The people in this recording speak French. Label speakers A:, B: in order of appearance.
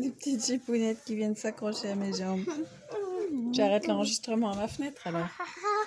A: Des petites chipounette qui viennent s'accrocher à mes jambes. J'arrête l'enregistrement à ma fenêtre alors.